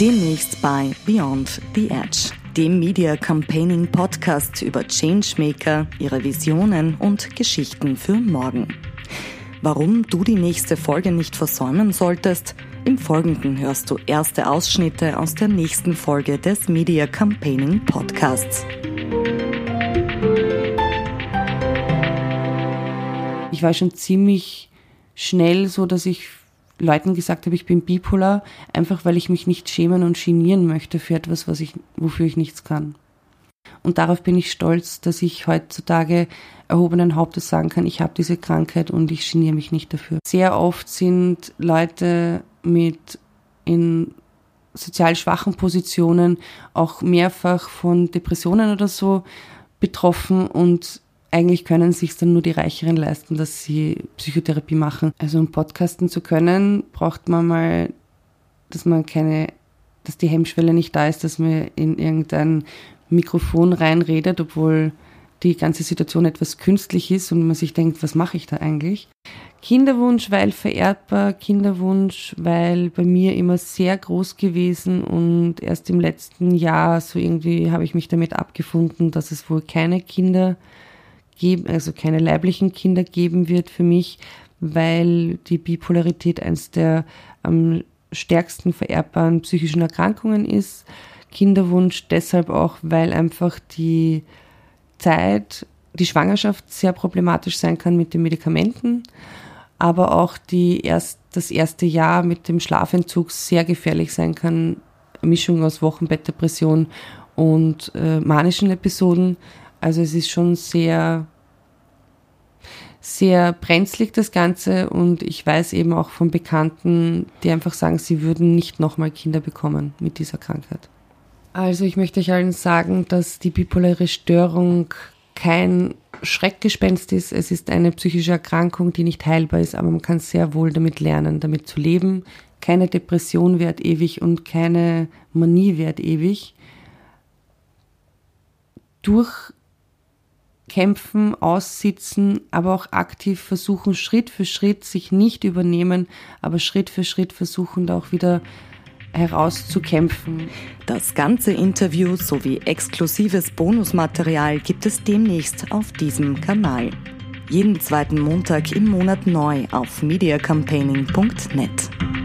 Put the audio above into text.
Demnächst bei Beyond the Edge, dem Media Campaigning Podcast über Changemaker, ihre Visionen und Geschichten für morgen. Warum du die nächste Folge nicht versäumen solltest, im Folgenden hörst du erste Ausschnitte aus der nächsten Folge des Media Campaigning Podcasts. Ich war schon ziemlich schnell so, dass ich Leuten gesagt habe, ich bin bipolar, einfach weil ich mich nicht schämen und genieren möchte für etwas, was ich, wofür ich nichts kann. Und darauf bin ich stolz, dass ich heutzutage erhobenen Hauptes sagen kann, ich habe diese Krankheit und ich geniere mich nicht dafür. Sehr oft sind Leute mit in sozial schwachen Positionen auch mehrfach von Depressionen oder so betroffen und eigentlich können sich dann nur die Reicheren leisten, dass sie Psychotherapie machen. Also um podcasten zu können, braucht man mal, dass man keine, dass die Hemmschwelle nicht da ist, dass man in irgendein Mikrofon reinredet, obwohl die ganze Situation etwas künstlich ist und man sich denkt, was mache ich da eigentlich? Kinderwunsch, weil vererbbar, Kinderwunsch, weil bei mir immer sehr groß gewesen und erst im letzten Jahr so irgendwie habe ich mich damit abgefunden, dass es wohl keine Kinder geben, also keine leiblichen Kinder geben wird für mich, weil die Bipolarität eines der am stärksten vererbbaren psychischen Erkrankungen ist. Kinderwunsch deshalb auch, weil einfach die Zeit, die Schwangerschaft sehr problematisch sein kann mit den Medikamenten, aber auch die erst, das erste Jahr mit dem Schlafentzug sehr gefährlich sein kann. Mischung aus Wochenbettdepression und äh, manischen Episoden. Also es ist schon sehr, sehr brenzlig das Ganze und ich weiß eben auch von Bekannten, die einfach sagen, sie würden nicht nochmal Kinder bekommen mit dieser Krankheit. Also ich möchte euch allen sagen, dass die bipolare Störung kein Schreckgespenst ist. Es ist eine psychische Erkrankung, die nicht heilbar ist, aber man kann sehr wohl damit lernen, damit zu leben. Keine Depression währt ewig und keine Manie währt ewig. Durchkämpfen, aussitzen, aber auch aktiv versuchen, Schritt für Schritt sich nicht übernehmen, aber Schritt für Schritt versuchen, da auch wieder herauszukämpfen. Das ganze Interview sowie exklusives Bonusmaterial gibt es demnächst auf diesem Kanal. Jeden zweiten Montag im Monat neu auf mediacampaigning.net.